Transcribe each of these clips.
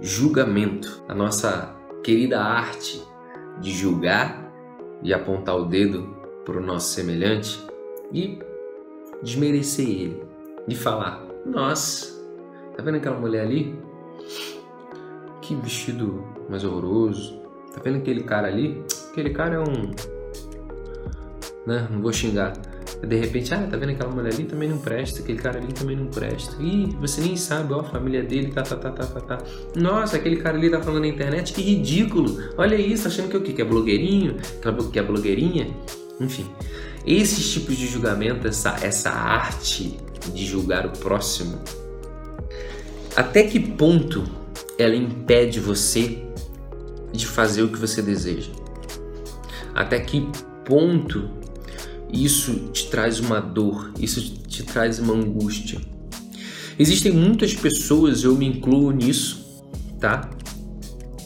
julgamento, a nossa querida arte de julgar e apontar o dedo para o nosso semelhante e desmerecer ele, de falar: Nossa, tá vendo aquela mulher ali? Que vestido mais horroroso. Tá vendo aquele cara ali? Aquele cara é um. Né? Não vou xingar de repente, ah, tá vendo aquela mulher ali também não presta, aquele cara ali também não presta. Ih, você nem sabe, ó, a família dele, tá, tá, tá, tá, tá, tá. Nossa, aquele cara ali tá falando na internet, que ridículo. Olha isso, achando que é o quê? Que é blogueirinho? Que é blogueirinha? Enfim, esses tipos de julgamento, essa, essa arte de julgar o próximo, até que ponto ela impede você de fazer o que você deseja? Até que ponto isso te traz uma dor, isso te traz uma angústia. Existem muitas pessoas, eu me incluo nisso, tá?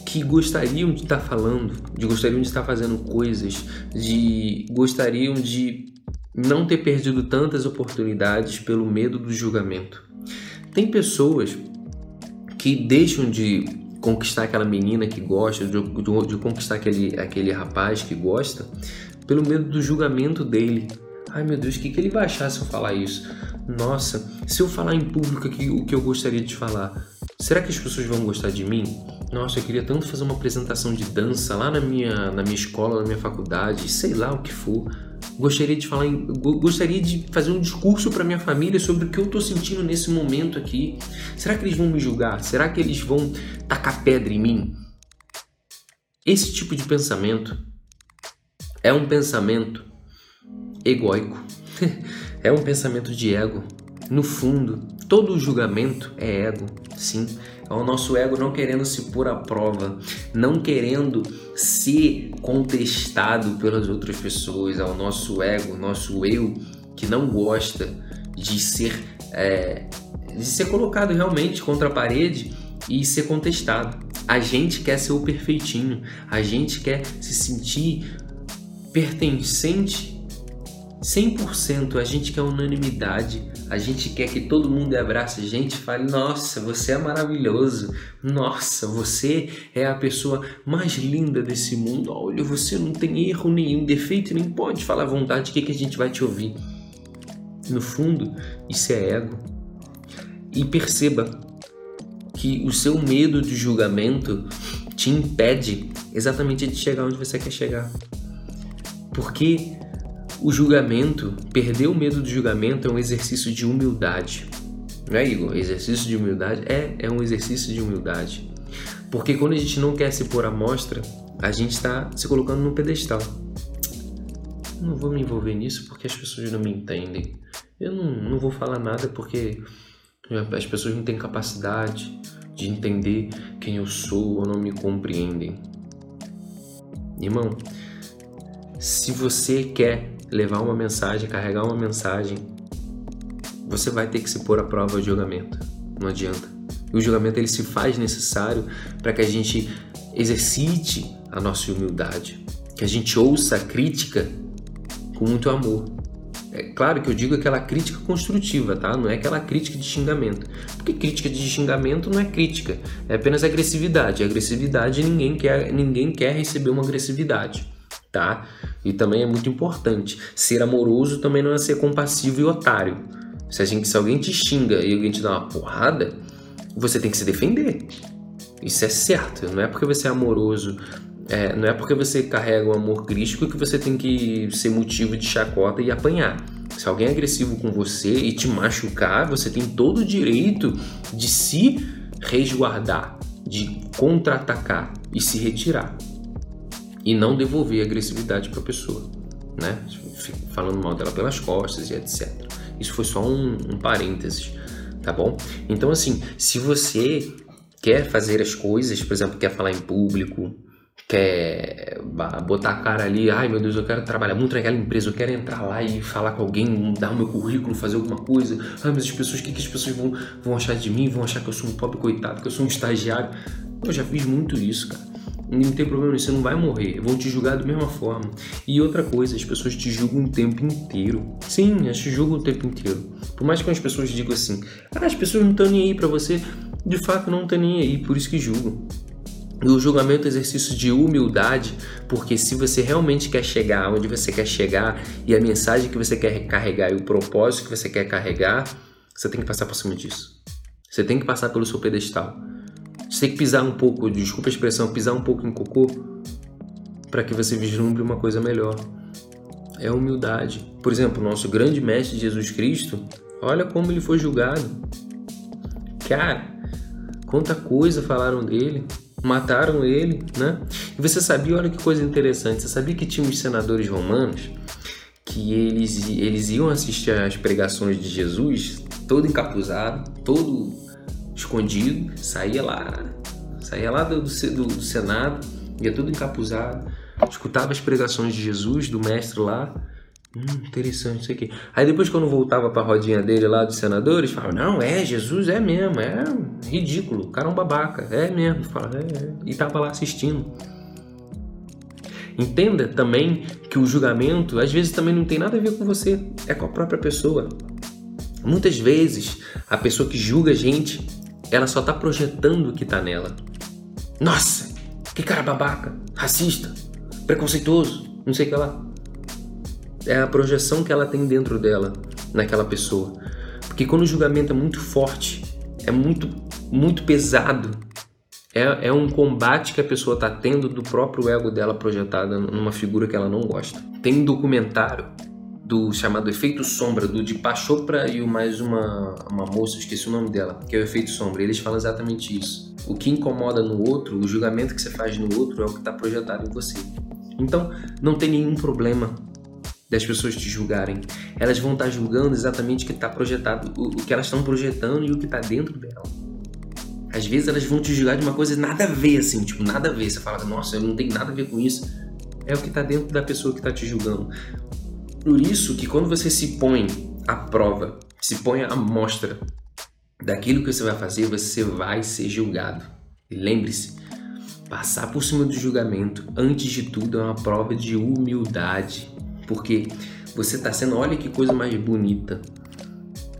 Que gostariam de estar falando, de gostariam de estar fazendo coisas, de gostariam de não ter perdido tantas oportunidades pelo medo do julgamento. Tem pessoas que deixam de conquistar aquela menina que gosta, de, de, de conquistar aquele, aquele rapaz que gosta, pelo medo do julgamento dele. Ai meu Deus, o que, que ele vai achar se eu falar isso? Nossa, se eu falar em público aqui o que eu gostaria de falar, será que as pessoas vão gostar de mim? Nossa, eu queria tanto fazer uma apresentação de dança lá na minha, na minha escola, na minha faculdade, sei lá o que for. Gostaria de falar, em, gostaria de fazer um discurso para minha família sobre o que eu estou sentindo nesse momento aqui. Será que eles vão me julgar? Será que eles vão tacar pedra em mim? Esse tipo de pensamento é um pensamento egóico, é um pensamento de ego. No fundo, todo julgamento é ego, sim. É o nosso ego não querendo se pôr à prova, não querendo ser contestado pelas outras pessoas, é o nosso ego, nosso eu que não gosta de ser, é, de ser colocado realmente contra a parede e ser contestado. A gente quer ser o perfeitinho, a gente quer se sentir pertencente 100%, a gente quer unanimidade, a gente quer que todo mundo abrace a gente e fale: Nossa, você é maravilhoso, nossa, você é a pessoa mais linda desse mundo, olha, você não tem erro nenhum, defeito nem pode falar à vontade, o que, que a gente vai te ouvir? No fundo, isso é ego. E perceba que o seu medo de julgamento te impede exatamente de chegar onde você quer chegar. Porque o julgamento, perder o medo do julgamento é um exercício de humildade. Não é, Igor? Exercício de humildade? É, é um exercício de humildade. Porque quando a gente não quer se pôr à mostra, a gente está se colocando no pedestal. Não vou me envolver nisso porque as pessoas não me entendem. Eu não, não vou falar nada porque as pessoas não têm capacidade de entender quem eu sou ou não me compreendem. Irmão, se você quer levar uma mensagem, carregar uma mensagem, você vai ter que se pôr à prova de julgamento. Não adianta. E o julgamento ele se faz necessário para que a gente exercite a nossa humildade, que a gente ouça a crítica com muito amor. É claro que eu digo aquela crítica construtiva, tá? Não é aquela crítica de xingamento. Porque crítica de xingamento não é crítica, é apenas agressividade. agressividade ninguém quer, ninguém quer receber uma agressividade tá? E também é muito importante. Ser amoroso também não é ser compassivo e otário. Se, a gente, se alguém te xinga e alguém te dá uma porrada, você tem que se defender. Isso é certo. Não é porque você é amoroso, é, não é porque você carrega o amor crístico que você tem que ser motivo de chacota e apanhar. Se alguém é agressivo com você e te machucar, você tem todo o direito de se resguardar, de contra-atacar e se retirar e não devolver agressividade para a pessoa, né? Falando mal dela pelas costas e etc. Isso foi só um, um parênteses, tá bom? Então, assim, se você quer fazer as coisas, por exemplo, quer falar em público, quer botar a cara ali, ai meu Deus, eu quero trabalhar muito naquela empresa, eu quero entrar lá e falar com alguém, dar o meu currículo, fazer alguma coisa. Ai, mas as pessoas, o que, que as pessoas vão, vão achar de mim? Vão achar que eu sou um pobre coitado, que eu sou um estagiário. Eu já fiz muito isso, cara. Não tem problema, você não vai morrer. Vão te julgar da mesma forma. E outra coisa, as pessoas te julgam o tempo inteiro. Sim, elas te julgam o tempo inteiro. Por mais que as pessoas digam assim, ah, as pessoas não estão nem aí pra você. de fato não estão nem aí, por isso que julgam. E o julgamento é exercício de humildade, porque se você realmente quer chegar onde você quer chegar e a mensagem que você quer carregar e o propósito que você quer carregar, você tem que passar por cima disso. Você tem que passar pelo seu pedestal. Você tem que pisar um pouco, desculpa a expressão, pisar um pouco em cocô para que você vislumbre uma coisa melhor. É humildade. Por exemplo, nosso grande mestre Jesus Cristo, olha como ele foi julgado. Cara, quanta coisa falaram dele, mataram ele, né? E você sabia, olha que coisa interessante, você sabia que tinha uns senadores romanos que eles, eles iam assistir às pregações de Jesus, todo encapuzado, todo escondido, saía lá, saía lá do, do, do Senado, ia todo encapuzado, escutava as pregações de Jesus, do mestre lá, Hum, interessante, não sei o quê. Aí depois, quando voltava pra rodinha dele lá dos senadores, falava: Não, é, Jesus é mesmo, é ridículo, o cara é um babaca, é mesmo. Fala, é, é. E tava lá assistindo. Entenda também que o julgamento às vezes também não tem nada a ver com você, é com a própria pessoa. Muitas vezes a pessoa que julga a gente, ela só tá projetando o que tá nela. Nossa, que cara babaca, racista, preconceituoso, não sei o que lá é a projeção que ela tem dentro dela, naquela pessoa. Porque quando o julgamento é muito forte, é muito, muito pesado, é, é um combate que a pessoa está tendo do próprio ego dela projetada numa figura que ela não gosta. Tem um documentário do chamado Efeito Sombra, do de Chopra e mais uma, uma moça, esqueci o nome dela, que é o Efeito Sombra. Eles falam exatamente isso. O que incomoda no outro, o julgamento que você faz no outro é o que está projetado em você. Então, não tem nenhum problema das pessoas te julgarem. Elas vão estar julgando exatamente o que está projetado, o, o, que elas estão projetando e o que está dentro dela. Às vezes elas vão te julgar de uma coisa nada a ver, assim, tipo, nada a ver. Você fala, nossa, eu não tenho nada a ver com isso. É o que está dentro da pessoa que está te julgando. Por isso que quando você se põe à prova, se põe à mostra daquilo que você vai fazer, você vai ser julgado. E lembre-se, passar por cima do julgamento, antes de tudo, é uma prova de humildade porque você está sendo, olha que coisa mais bonita.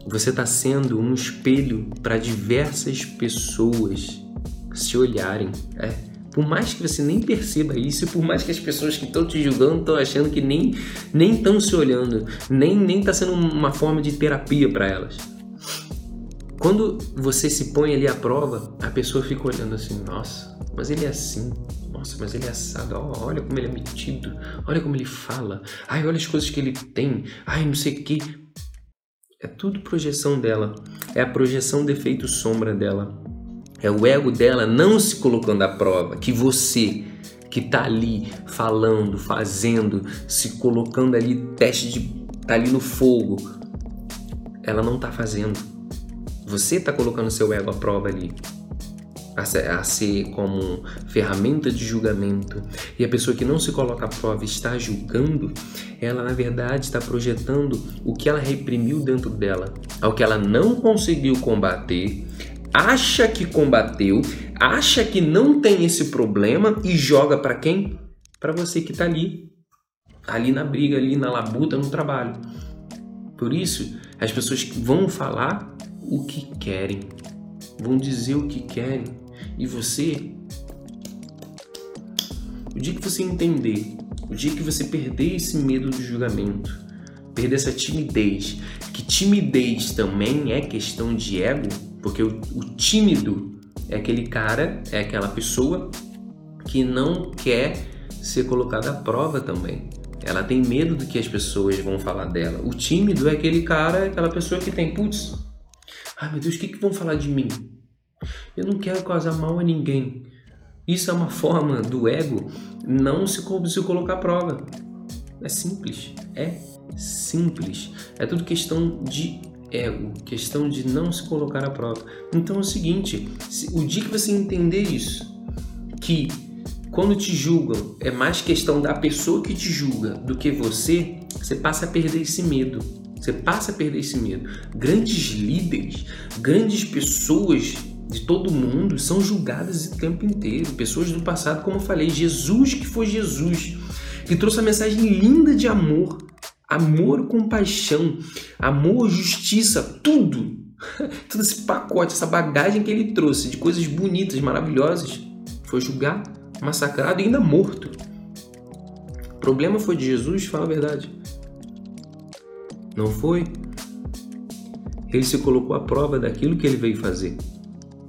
Você está sendo um espelho para diversas pessoas se olharem. É. Por mais que você nem perceba isso, e por mais que as pessoas que estão te julgando estão achando que nem nem estão se olhando, nem nem está sendo uma forma de terapia para elas. Quando você se põe ali à prova, a pessoa fica olhando assim, nossa, mas ele é assim, nossa, mas ele é assado. Oh, olha como ele é metido. Olha como ele fala. Ai, olha as coisas que ele tem. Ai, não sei o que. É tudo projeção dela. É a projeção de efeito sombra dela. É o ego dela não se colocando à prova. Que você que tá ali falando, fazendo, se colocando ali, teste de. tá ali no fogo. Ela não tá fazendo. Você tá colocando seu ego à prova ali a ser como ferramenta de julgamento e a pessoa que não se coloca à prova está julgando, ela na verdade está projetando o que ela reprimiu dentro dela, ao que ela não conseguiu combater, acha que combateu, acha que não tem esse problema e joga para quem? Para você que está ali, ali na briga, ali na labuta, no trabalho. Por isso, as pessoas vão falar o que querem, vão dizer o que querem, e você, o dia que você entender, o dia que você perder esse medo do julgamento, perder essa timidez, que timidez também é questão de ego, porque o, o tímido é aquele cara, é aquela pessoa que não quer ser colocada à prova também. Ela tem medo do que as pessoas vão falar dela. O tímido é aquele cara, aquela pessoa que tem, putz, ai meu Deus, o que, que vão falar de mim? Eu não quero causar mal a ninguém. Isso é uma forma do ego não se, se colocar à prova. É simples. É simples. É tudo questão de ego, questão de não se colocar à prova. Então é o seguinte: o dia que você entender isso, que quando te julgam é mais questão da pessoa que te julga do que você, você passa a perder esse medo. Você passa a perder esse medo. Grandes líderes, grandes pessoas de todo mundo são julgadas o tempo inteiro. Pessoas do passado, como eu falei, Jesus que foi Jesus, que trouxe a mensagem linda de amor, amor, compaixão, amor, justiça, tudo. todo esse pacote, essa bagagem que ele trouxe de coisas bonitas, maravilhosas, foi julgado, massacrado e ainda morto. O problema foi de Jesus, fala a verdade. Não foi. Ele se colocou à prova daquilo que ele veio fazer,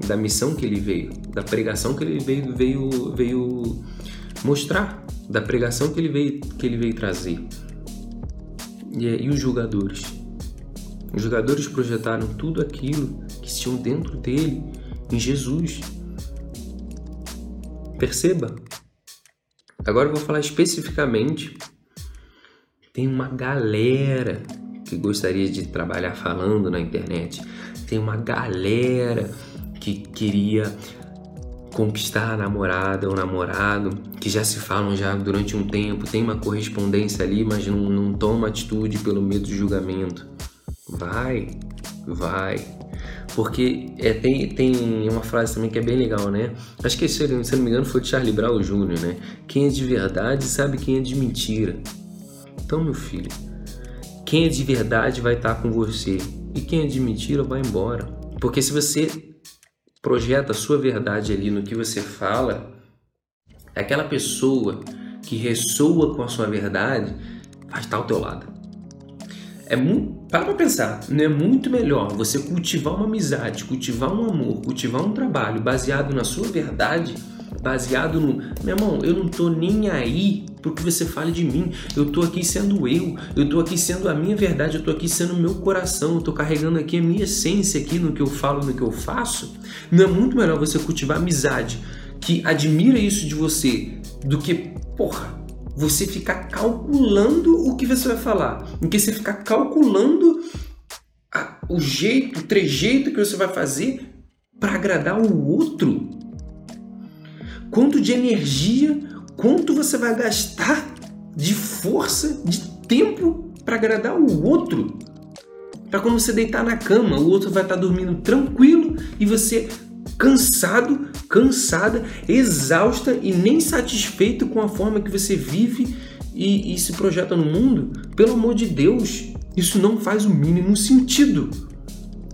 da missão que ele veio, da pregação que ele veio, veio, veio mostrar, da pregação que ele veio, que ele veio trazer. E, e os julgadores? Os jogadores projetaram tudo aquilo que tinham dentro dele em Jesus. Perceba. Agora eu vou falar especificamente. Tem uma galera que gostaria de trabalhar falando na internet. Tem uma galera que queria conquistar a namorada ou namorado, que já se falam já durante um tempo, tem uma correspondência ali, mas não, não toma atitude pelo medo de julgamento. Vai, vai. Porque é, tem, tem uma frase também que é bem legal, né? Acho que, se, não me engano, foi de Charlie Brown Jr., né? Quem é de verdade sabe quem é de mentira. Então, meu filho, quem é de verdade vai estar com você e quem é de mentira vai embora. Porque se você projeta a sua verdade ali no que você fala, aquela pessoa que ressoa com a sua verdade vai estar ao teu lado. É muito, para pra pensar, não é muito melhor você cultivar uma amizade, cultivar um amor, cultivar um trabalho baseado na sua verdade baseado no, meu irmão, eu não tô nem aí pro que você fale de mim. Eu tô aqui sendo eu, eu tô aqui sendo a minha verdade, eu tô aqui sendo o meu coração, eu tô carregando aqui a minha essência aqui no que eu falo, no que eu faço. Não é muito melhor você cultivar amizade que admira isso de você do que, porra, você ficar calculando o que você vai falar, em que você ficar calculando a, o jeito, o trejeito que você vai fazer para agradar o outro quanto de energia, quanto você vai gastar de força, de tempo para agradar o outro. Para quando você deitar na cama, o outro vai estar tá dormindo tranquilo e você cansado, cansada, exausta e nem satisfeito com a forma que você vive e, e se projeta no mundo. Pelo amor de Deus, isso não faz o mínimo sentido.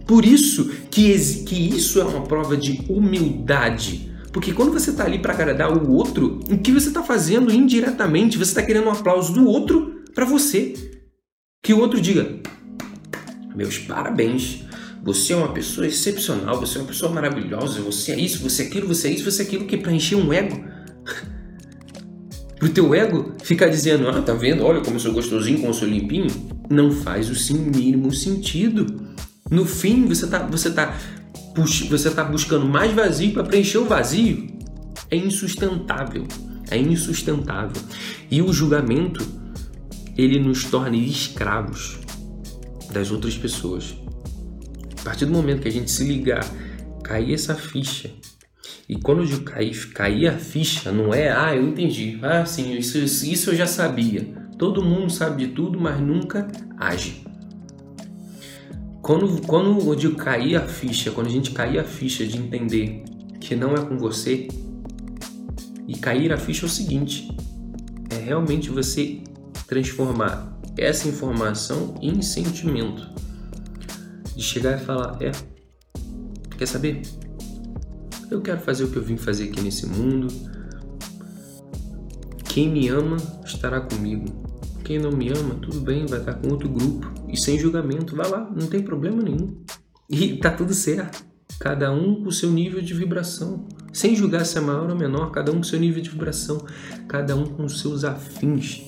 Por isso que, que isso é uma prova de humildade porque quando você está ali para agradar o outro, o que você está fazendo indiretamente? Você está querendo um aplauso do outro para você. Que o outro diga: Meus parabéns. Você é uma pessoa excepcional, você é uma pessoa maravilhosa, você é isso, você é aquilo, você é isso, você é aquilo que para encher um ego. Pro teu ego ficar dizendo, ah, tá vendo? Olha como eu sou gostosinho, como eu sou limpinho. Não faz o sim mínimo sentido. No fim, você tá, você tá você está buscando mais vazio para preencher o vazio, é insustentável. É insustentável. E o julgamento, ele nos torna escravos das outras pessoas. A partir do momento que a gente se ligar, cair essa ficha, e quando eu cair, cair a ficha, não é, ah, eu entendi, ah, sim, isso, isso eu já sabia. Todo mundo sabe de tudo, mas nunca age. Quando, quando eu digo cair a ficha, quando a gente cair a ficha de entender que não é com você, e cair a ficha é o seguinte: é realmente você transformar essa informação em sentimento. De chegar e falar: é, quer saber? Eu quero fazer o que eu vim fazer aqui nesse mundo. Quem me ama estará comigo. Quem não me ama, tudo bem, vai estar com outro grupo. E sem julgamento, vai lá, não tem problema nenhum. E tá tudo certo. Cada um com seu nível de vibração. Sem julgar se é maior ou menor, cada um com seu nível de vibração. Cada um com seus afins.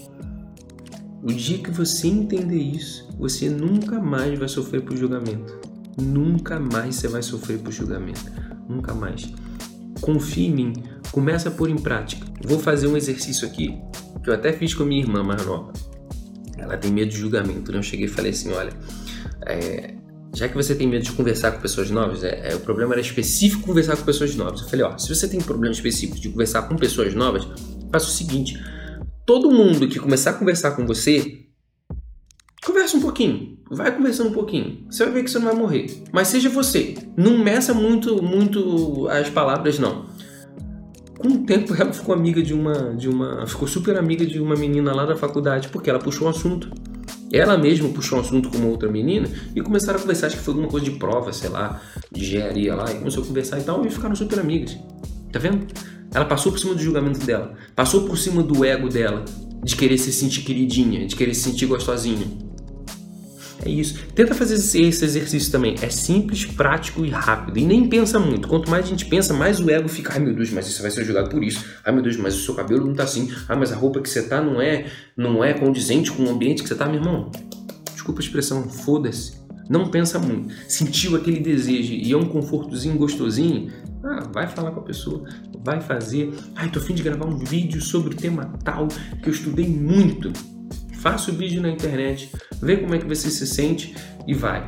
O dia que você entender isso, você nunca mais vai sofrer por julgamento. Nunca mais você vai sofrer por julgamento. Nunca mais. Confie em mim. Começa a pôr em prática. Vou fazer um exercício aqui que eu até fiz com minha irmã mais nova ela tem medo de julgamento. Né? Eu cheguei e falei assim: olha, é, já que você tem medo de conversar com pessoas novas, é, é, o problema era específico conversar com pessoas novas. Eu falei: ó, se você tem problema específico de conversar com pessoas novas, faça o seguinte: todo mundo que começar a conversar com você, conversa um pouquinho, vai conversando um pouquinho. Você vai ver que você não vai morrer. Mas seja você, não meça muito, muito as palavras, não. Com o tempo ela ficou amiga de uma, de uma, ficou super amiga de uma menina lá da faculdade porque ela puxou um assunto. Ela mesma puxou um assunto com uma outra menina e começaram a conversar, acho que foi alguma coisa de prova, sei lá, de engenharia lá, e começou a conversar e tal, e ficaram super amigas. Tá vendo? Ela passou por cima do julgamento dela, passou por cima do ego dela, de querer se sentir queridinha, de querer se sentir gostosinha. É isso. Tenta fazer esse exercício também. É simples, prático e rápido. E nem pensa muito. Quanto mais a gente pensa, mais o ego fica. Ai meu Deus, mas você vai ser julgado por isso. Ai meu Deus, mas o seu cabelo não tá assim. Ai, mas a roupa que você tá não é, não é condizente com o ambiente que você tá, meu irmão. Desculpa a expressão, foda-se. Não pensa muito. Sentiu aquele desejo e é um confortozinho gostosinho? Ah, vai falar com a pessoa, vai fazer. Ai, tô afim de gravar um vídeo sobre o tema tal que eu estudei muito. Faça o vídeo na internet, vê como é que você se sente e vai.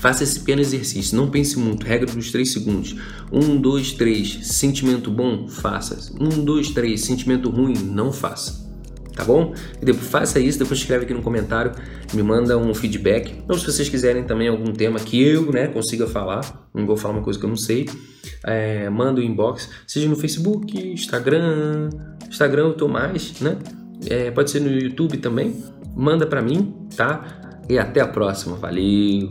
Faça esse pequeno exercício, não pense muito, regra dos 3 segundos. 1, 2, 3, sentimento bom, faça. 1, 2, 3, sentimento ruim, não faça tá bom? E depois faça isso, depois escreve aqui no comentário, me manda um feedback. Ou se vocês quiserem também algum tema que eu né, consiga falar, não vou falar uma coisa que eu não sei, é, manda o um inbox, seja no Facebook, Instagram, Instagram eu tô mais, né? É, pode ser no YouTube também, manda para mim, tá? E até a próxima, valeu!